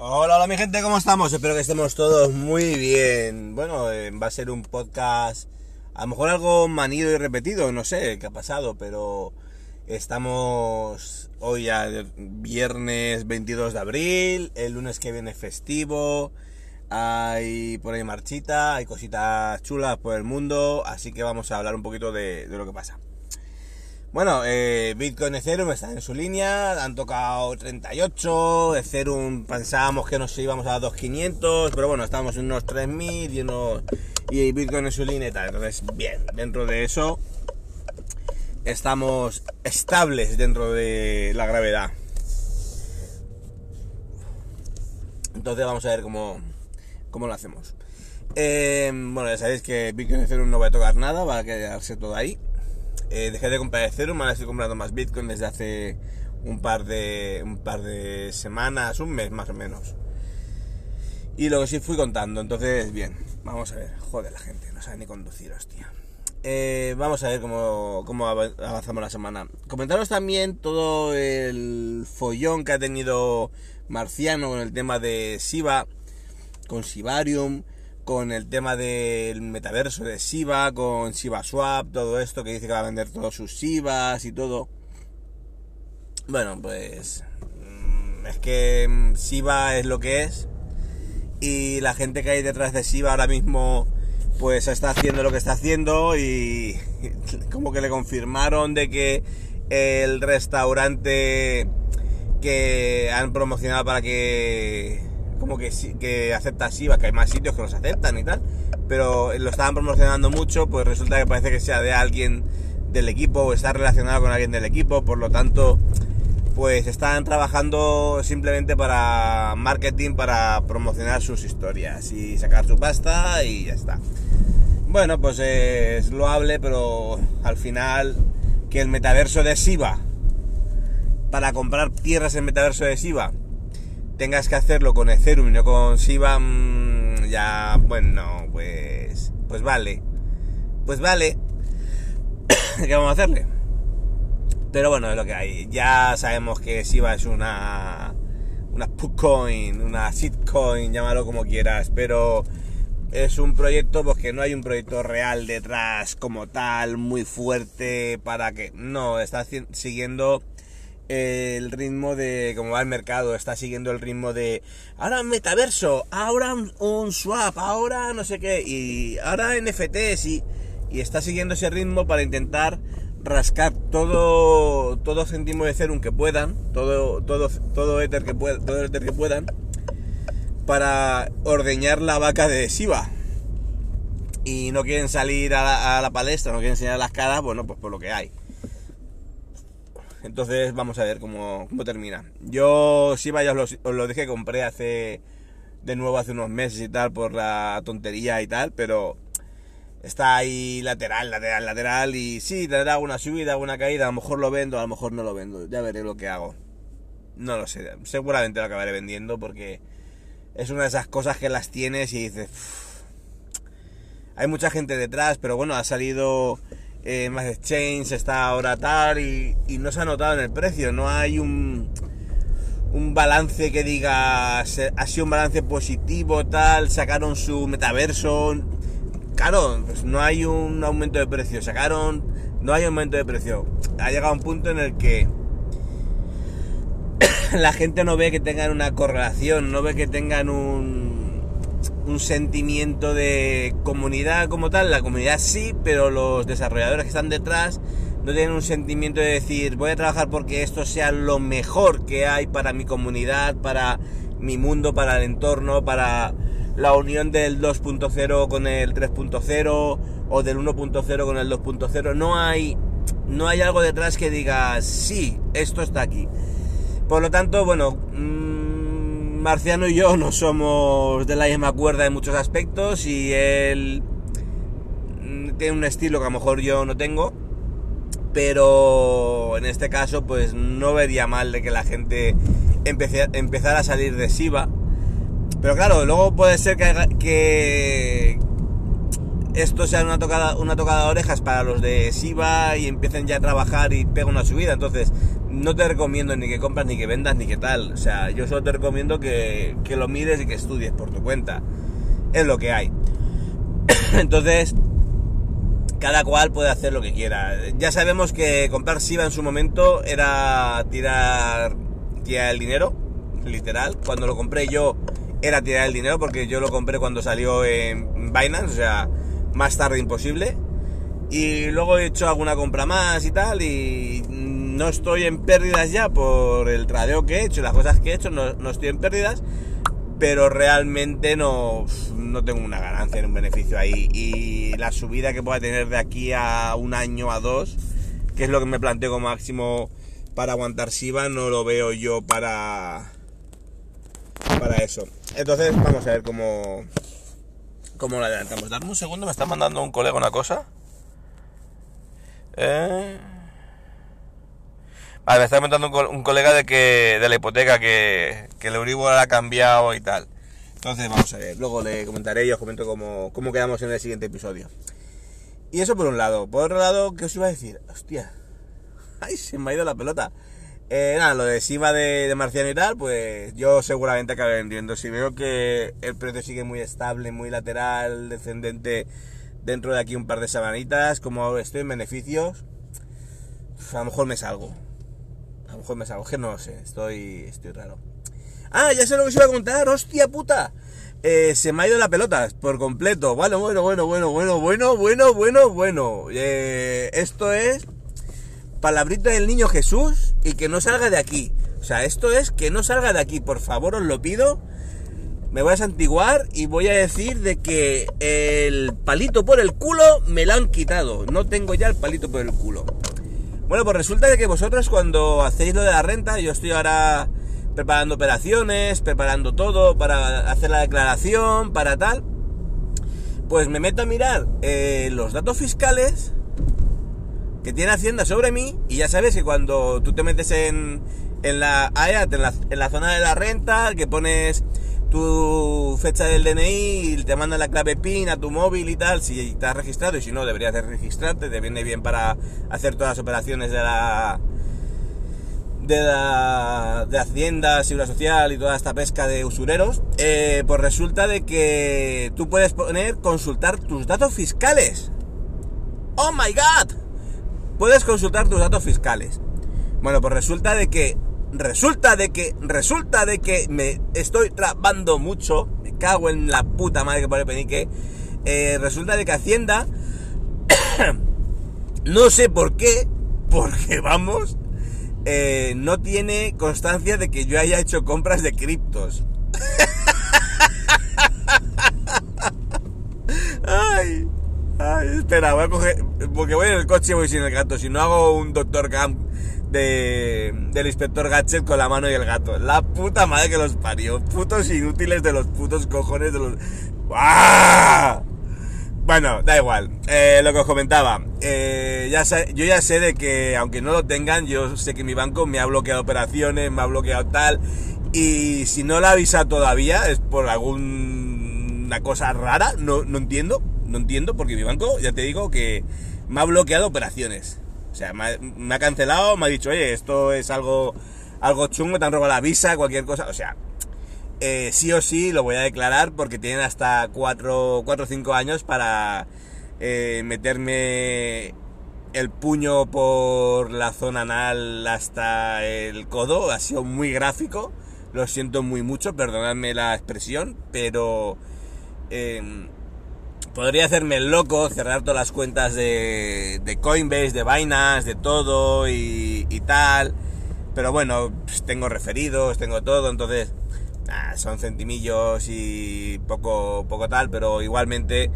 Hola, hola mi gente, ¿cómo estamos? Espero que estemos todos muy bien. Bueno, eh, va a ser un podcast a lo mejor algo manido y repetido, no sé qué ha pasado, pero estamos hoy ya viernes 22 de abril, el lunes que viene festivo, hay por ahí marchita, hay cositas chulas por el mundo, así que vamos a hablar un poquito de, de lo que pasa. Bueno, eh, Bitcoin Ethereum están en su línea, han tocado 38, Ethereum pensábamos que nos íbamos a 2.500, pero bueno, estamos en unos 3.000 y, y Bitcoin en su línea y tal. Entonces, bien, dentro de eso estamos estables dentro de la gravedad. Entonces vamos a ver cómo, cómo lo hacemos. Eh, bueno, ya sabéis que Bitcoin Ethereum no va a tocar nada, va a quedarse todo ahí. Eh, dejé de comprar Ethereum, ahora estoy comprando más Bitcoin desde hace un par de un par de semanas, un mes más o menos. Y lo que sí fui contando, entonces bien, vamos a ver, joder la gente, no sabe ni conducir, hostia. Eh, vamos a ver cómo, cómo avanzamos la semana. Comentaros también todo el follón que ha tenido Marciano con el tema de Siva, con Sibarium, con el tema del metaverso de Siva, con Siva Swap, todo esto que dice que va a vender todos sus Sivas y todo. Bueno, pues mm, es que Siva es lo que es y la gente que hay detrás de Siva ahora mismo pues está haciendo lo que está haciendo y como que le confirmaron de que el restaurante que han promocionado para que como que, que acepta SIVA, que hay más sitios que los aceptan y tal, pero lo estaban promocionando mucho, pues resulta que parece que sea de alguien del equipo o está relacionado con alguien del equipo, por lo tanto, pues están trabajando simplemente para marketing, para promocionar sus historias y sacar su pasta y ya está. Bueno, pues es loable, pero al final que el metaverso de SIVA, para comprar tierras en metaverso de SIVA, tengas que hacerlo con Ethereum y no con Shiba, ya, bueno, pues, pues vale. Pues vale. ¿Qué vamos a hacerle? Pero bueno, es lo que hay. Ya sabemos que Shiba es una, una coin, una shitcoin, llámalo como quieras, pero es un proyecto porque que no hay un proyecto real detrás como tal, muy fuerte para que... No, está siguiendo el ritmo de cómo va el mercado, está siguiendo el ritmo de ahora metaverso, ahora un, swap, ahora no sé qué, y ahora NFTs y, y está siguiendo ese ritmo para intentar rascar todo todo céntimo de Ethereum que puedan, todo todo todo Ether que puedan, todo que puedan para ordeñar la vaca de Siva. Y no quieren salir a la, a la palestra, no quieren enseñar las caras, bueno, pues por lo que hay. Entonces vamos a ver cómo, termina. Yo sí, vaya, os lo, dije, compré hace de nuevo hace unos meses y tal por la tontería y tal, pero está ahí lateral, lateral, lateral y sí, tendrá una subida, una caída, a lo mejor lo vendo, a lo mejor no lo vendo, ya veré lo que hago. No lo sé, seguramente lo acabaré vendiendo porque es una de esas cosas que las tienes y dices... hay mucha gente detrás, pero bueno, ha salido eh, más exchange está ahora tal y, no se ha notado en el precio, no hay un, un balance que diga, ha sido un balance positivo, tal, sacaron su metaverso, claro, pues no hay un aumento de precio, sacaron, no hay aumento de precio, ha llegado un punto en el que la gente no ve que tengan una correlación, no ve que tengan un un sentimiento de comunidad como tal, la comunidad sí, pero los desarrolladores que están detrás no tienen un sentimiento de decir voy a trabajar porque esto sea lo mejor que hay para mi comunidad, para mi mundo, para el entorno, para la unión del 2.0 con el 3.0 o del 1.0 con el 2.0. No hay, no hay algo detrás que diga sí, esto está aquí. Por lo tanto, bueno, mm, Marciano y yo no somos de la misma cuerda en muchos aspectos y él mm, tiene un estilo que a lo mejor yo no tengo, pero en este caso pues no vería mal de que la gente empezara a salir de Siva. Pero claro, luego puede ser que, esto sea una tocada, una tocada de orejas para los de Siva y empiecen ya a trabajar y peguen una subida. Entonces, no te recomiendo ni que compras, ni que vendas, ni que tal. O sea, yo solo te recomiendo que, que lo mires y que estudies por tu cuenta. Es lo que hay. Entonces, cada cual puede hacer lo que quiera. Ya sabemos que comprar Siva en su momento era tirar, tirar el dinero, literal. Cuando lo compré yo era tirar el dinero porque yo lo compré cuando salió en Binance, o sea, más tarde imposible. Y luego he hecho alguna compra más y tal y no estoy en pérdidas ya por el tradeo que he hecho las cosas que he hecho, no, no estoy en pérdidas, pero realmente no, no tengo una ganancia un beneficio ahí. Y la subida que pueda tener de aquí a un año, a dos, que es lo que me planteo como máximo para aguantar SIVA, no lo veo yo para, para eso. Entonces vamos a ver cómo, cómo lo adelantamos. Dame un segundo, me está mandando un colega una cosa. Eh... Vale, me está comentando un, colega de que de la hipoteca que, que el Euribor ha cambiado y tal. Entonces vamos a ver, luego le comentaré y os comento cómo, cómo quedamos en el siguiente episodio. Y eso por un lado. Por otro lado, ¿qué os iba a decir? Hostia. Ay, se me ha ido la pelota. Eh, nada, lo de Siva de, de, Marciano y tal, pues yo seguramente acabe vendiendo. Si veo que el precio sigue muy estable, muy lateral, descendente dentro de aquí un par de semanitas, como estoy en beneficios, a lo mejor me salgo. Lo mejor me que no lo sé, estoy, estoy raro. Ah, ya sé lo que os iba a contar, hostia puta. Eh, se me ha ido la pelota por completo. Bueno, bueno, bueno, bueno, bueno, bueno, bueno, bueno, bueno. Eh, esto es palabrita del niño Jesús y que no salga de aquí. O sea, esto es que no salga de aquí, por favor, os lo pido. Me voy a santiguar y voy a decir de que el palito por el culo me lo han quitado. No tengo ya el palito por el culo. Bueno, pues resulta de que vosotros cuando hacéis lo de la renta, yo estoy ahora preparando operaciones, preparando todo para hacer la declaración, para tal, pues me meto a mirar eh, los datos fiscales que tiene Hacienda sobre mí y ya sabes que cuando tú te metes en, en la AEAT, en la, en la zona de la renta, que pones tu fecha del DNI te manda la clave PIN a tu móvil y tal, si estás registrado y si no deberías de registrarte, te viene bien para hacer todas las operaciones de la de la de Hacienda, Seguridad Social y toda esta pesca de usureros, eh, pues resulta de que tú puedes poner consultar tus datos fiscales. ¡Oh my god! Puedes consultar tus datos fiscales. Bueno, pues resulta de que resulta de que, resulta de que me estoy trabando mucho, me cago en la puta madre que pone penique, eh, resulta de que Hacienda, no sé por qué, porque vamos, eh, no tiene constancia de que yo haya hecho compras de criptos. ay, ay, espera, voy a coger, porque voy en el coche y voy sin el gato, si no hago un Doctor Camp de, del inspector Gadget con la mano y el gato. La puta madre que los parió. Putos inútiles de los putos cojones de los... Bueno, da igual. Eh, lo que os comentaba. Eh, ya yo ya sé de que, aunque no lo tengan, yo sé que mi banco me ha bloqueado operaciones, me ha bloqueado tal. Y si no la avisa todavía, es por alguna cosa rara. No, no entiendo. No entiendo, porque mi banco, ya te digo, que me ha bloqueado operaciones. O sea, me ha, cancelado, me ha dicho, oye, esto es algo, algo chungo, te han robado la visa, cualquier cosa. O sea, eh, sí o sí lo voy a declarar porque tienen hasta 4 o 5 años para eh, meterme el puño por la zona anal hasta el codo. Ha sido muy gráfico. Lo siento muy mucho, perdonadme la expresión, pero... Eh, podría hacerme el loco, cerrar todas las cuentas de, de Coinbase, de Binance, de todo y, tal. Pero bueno, pues tengo referidos, tengo todo, entonces son centimillos y poco, poco tal, pero igualmente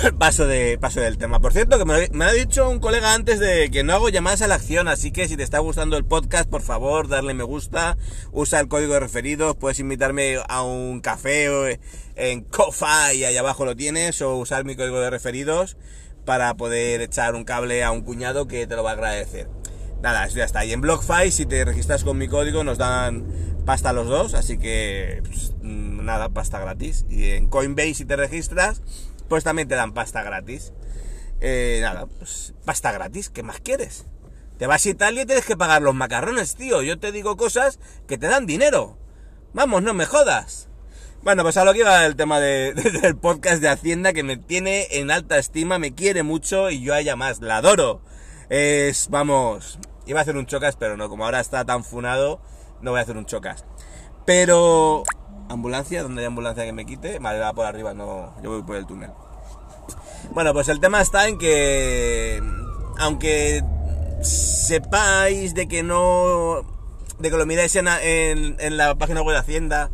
paso, de, paso del tema. Por cierto, que me, ha dicho un colega antes de que no hago llamadas a la acción, así que si te está gustando el podcast, por favor, darle me gusta, usa el código de referidos, puedes invitarme a un café o en Kofa y ahí abajo lo tienes, o usar mi código de referidos para poder echar un cable a un cuñado que te lo va a agradecer. Nada, eso ya está. Y en BlockFi, si te registras con mi código, nos dan pasta los dos, así que pues, nada, pasta gratis. Y en Coinbase, si te registras, pues también te dan pasta gratis. Eh, nada, pues pasta gratis, ¿qué más quieres? Te vas a Italia y tienes que pagar los macarrones, tío. Yo te digo cosas que te dan dinero. Vamos, no me jodas. Bueno, pues a lo que iba el tema de, del podcast de Hacienda, que me tiene en alta estima, me quiere mucho y yo a ella más, la adoro. Es, vamos, iba a hacer un chocas, pero no, como ahora está tan funado, no voy a hacer un chocas. Pero, ambulancia, donde hay ambulancia que me quite, vale, va por arriba, no, yo voy por el túnel. Bueno, pues el tema está en que, aunque sepáis de que no, de que lo miráis en, en, la página web de Hacienda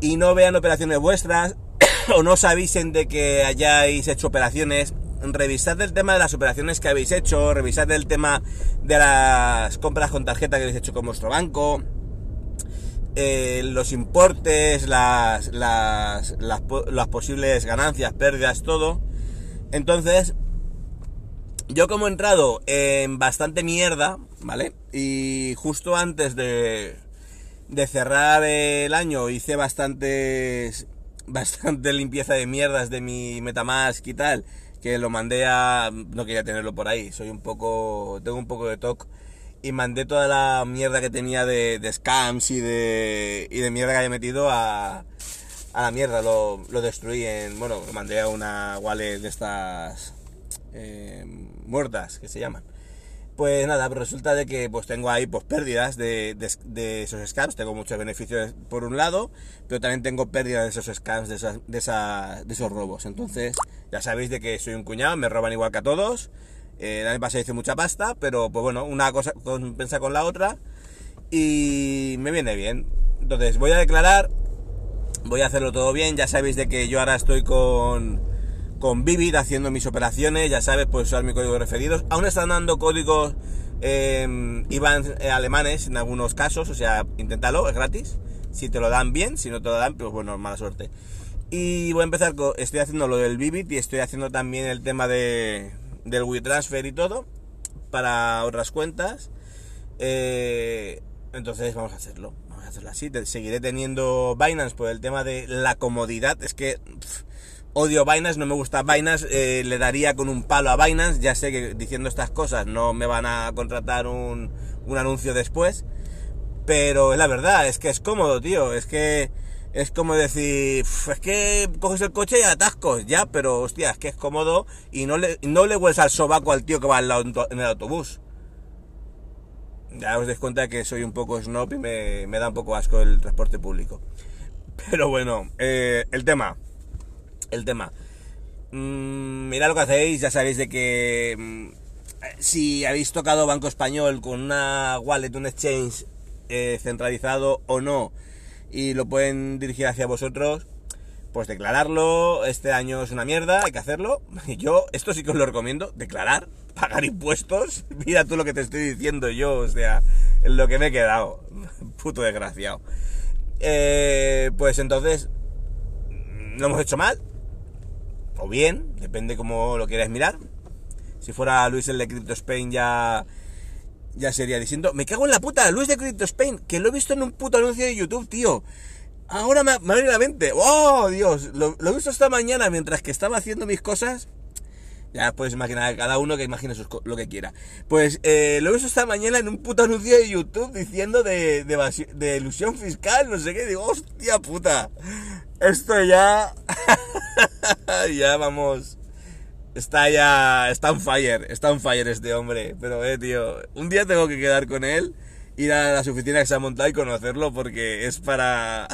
y no vean operaciones vuestras, o no sabéis de que hayáis hecho operaciones, revisad el tema de las operaciones que habéis hecho, revisad el tema de las compras con tarjeta que habéis hecho con vuestro banco, eh, los importes, las, las, las, posibles ganancias, pérdidas, todo. Entonces, yo como he entrado en bastante mierda, ¿vale? Y justo antes de, de cerrar el año hice bastantes, bastante limpieza de mierdas de mi Metamask y tal que lo mandé a... no quería tenerlo por ahí, soy un poco... tengo un poco de TOC y mandé toda la mierda que tenía de, scams y de, y de mierda que había metido a, a la mierda, lo, lo, destruí en... bueno, lo mandé a una wallet de estas eh, muertas que se llaman. Pues nada, pues resulta de que pues tengo ahí pues pérdidas de, de, de, esos scams, tengo muchos beneficios por un lado, pero también tengo pérdidas de esos scams, de, esas, de, de esos robos. Entonces, ya sabéis de que soy un cuñado, me roban igual que a todos. Eh, el año pasado hice mucha pasta, pero pues bueno, una cosa compensa con la otra y me viene bien. Entonces, voy a declarar, voy a hacerlo todo bien, ya sabéis de que yo ahora estoy con con Vivid haciendo mis operaciones, ya sabes, puedes usar mi código de referidos. Aún están dando códigos eh, IBAN alemanes en algunos casos, o sea, inténtalo, es gratis. Si te lo dan bien, si no te lo dan, pues bueno, mala suerte. Y voy a empezar con, estoy haciendo lo del Vivid y estoy haciendo también el tema de, del WeTransfer y todo para otras cuentas. Eh, entonces vamos a hacerlo, vamos a hacerlo así. Seguiré teniendo Binance por el tema de la comodidad. Es que odio Binance, no me gusta Binance, eh, le daría con un palo a Binance, ya sé que diciendo estas cosas no me van a contratar un, un anuncio después, pero es la verdad, es que es cómodo, tío, es que es como decir, es que coges el coche y atascos, ya, pero hostia, es que es cómodo y no le, no le hueles al sobaco al tío que va al lado en el autobús. Ya os dais cuenta que soy un poco snob y me, me da un poco asco el transporte público. Pero bueno, eh, el tema el tema. Mm, mirad lo que hacéis, ya sabéis de que mm, si habéis tocado Banco Español con una wallet, un exchange eh, centralizado o no, y lo pueden dirigir hacia vosotros, pues declararlo. Este año es una mierda, hay que hacerlo. Yo, esto sí que os lo recomiendo, declarar, pagar impuestos. Mira tú lo que te estoy diciendo yo, o sea, en lo que me he quedado. Puto desgraciado. Eh, pues entonces, lo hemos hecho mal, o bien, depende cómo lo quieras mirar. Si fuera Luis el de Crypto Spain ya, ya sería diciendo, me cago en la puta, Luis de Crypto Spain, que lo he visto en un puto anuncio de YouTube, tío. Ahora me, me mente. ¡Oh, Dios! Lo, he visto esta mañana mientras que estaba haciendo mis cosas. Ya puedes imaginar cada uno que imagine sus, lo que quiera. Pues eh, lo he visto esta mañana en un puto anuncio de YouTube diciendo de, de, de ilusión fiscal, no sé qué. Digo, hostia puta. Esto ya... ya vamos. Está ya. Está on fire. Está on fire este hombre. Pero, eh, tío. Un día tengo que quedar con él. Ir a las oficinas que se ha montado y conocerlo. Porque es para.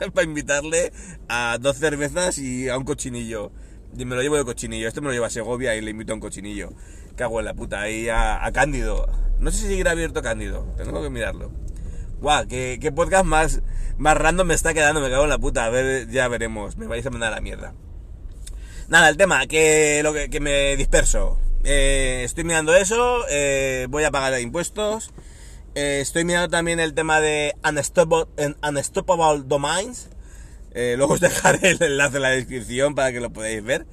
para invitarle a dos cervezas y a un cochinillo. Y me lo llevo de cochinillo. Este me lo lleva a Segovia y le invito a un cochinillo. Cago en la puta. Ahí a, Cándido. No sé si seguirá abierto Cándido. Tengo que mirarlo. Guau, qué, qué podcast más, más random me está quedando. Me cago en la puta. A ver, ya veremos. Me vais a mandar a la mierda. Nada, el tema, que lo que, me disperso. Eh, estoy mirando eso, eh, voy a pagar impuestos. Eh, estoy mirando también el tema de Unstoppable, Unstoppable Domains. luego os dejaré el enlace en la descripción para que lo podáis ver.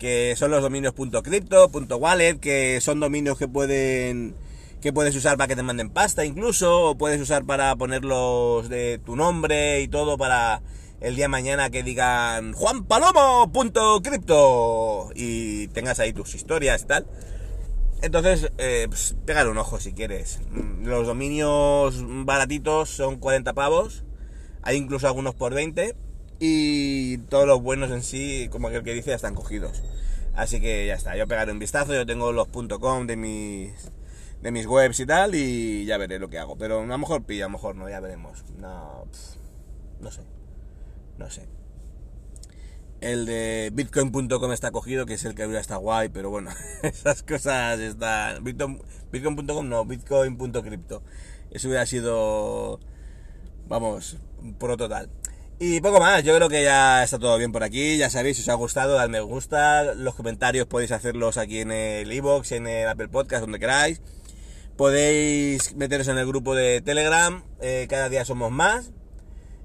Que son los dominios .crypto, .wallet, que son dominios que pueden que puedes usar para que te manden pasta incluso, o puedes usar para ponerlos de tu nombre y todo para el día de mañana que digan juanpalomo.crypto y tengas ahí tus historias y tal. Entonces, eh, pues, un ojo si quieres. Mm, los dominios baratitos son 40 pavos, hay incluso algunos por 20 y todos los buenos en sí, como aquel que dice, ya están cogidos. Así que ya está, yo pegaré un vistazo, yo tengo los .com de mis de mis webs y tal, y ya veré lo que hago. Pero a lo mejor pilla, a lo mejor no, ya veremos. No, no sé. No sé. El de bitcoin.com está cogido, que es el que habría está guay, pero bueno, esas cosas están... Bitcoin.com no, bitcoin.crypto. Eso hubiera sido, vamos, pro total. Y poco más, yo creo que ya está todo bien por aquí. Ya sabéis, si os ha gustado, dad me gusta. Los comentarios podéis hacerlos aquí en el iBox, en el Apple Podcast, donde queráis. Podéis meteros en el grupo de Telegram, eh, cada día somos más.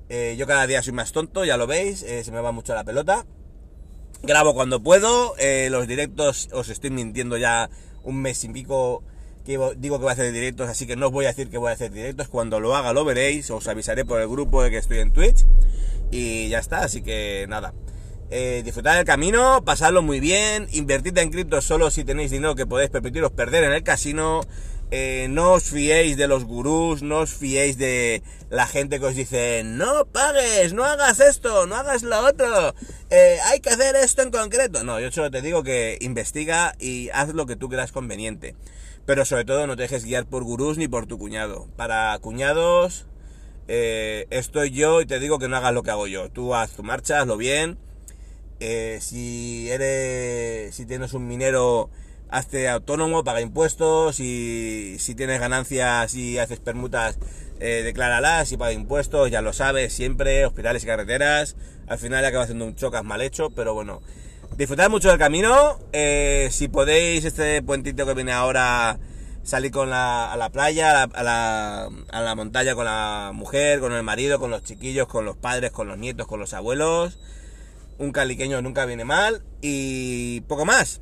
Eh, yo cada día soy más tonto, ya lo veis, eh, se me va mucho la pelota. Grabo cuando puedo, los directos os estoy mintiendo ya un mes y pico que digo que voy a hacer directos, así que no os voy a decir que voy a hacer directos. Cuando lo haga lo veréis, os avisaré por el grupo de que estoy en Twitch. Y ya está, así que nada. disfrutad del camino, pasadlo muy bien, invertid en cripto solo si tenéis dinero que podéis permitiros perder en el casino. Eh, no os fiéis de los gurús, no os fiéis de la gente que os dice, no pagues, no hagas esto, no hagas lo otro, eh, hay que hacer esto en concreto. No, yo solo te digo que investiga y haz lo que tú creas conveniente. Pero sobre todo no te dejes guiar por gurús ni por tu cuñado. Para cuñados eh, estoy yo y te digo que no hagas lo que hago yo. Tú haz tu marcha, hazlo bien. si eres, si tienes un minero hazte autónomo, paga impuestos y si tienes ganancias y haces permutas, eh, decláralas y paga impuestos, ya lo sabes, siempre, hospitales y carreteras. Al final acaba haciendo un chocas mal hecho, pero bueno. Disfrutad mucho del camino. Eh, si podéis, este puentito que viene ahora, salir con la, a la playa, a la, a la montaña con la mujer, con el marido, con los chiquillos, con los padres, con los nietos, con los abuelos. Un caliqueño nunca viene mal. Y poco más.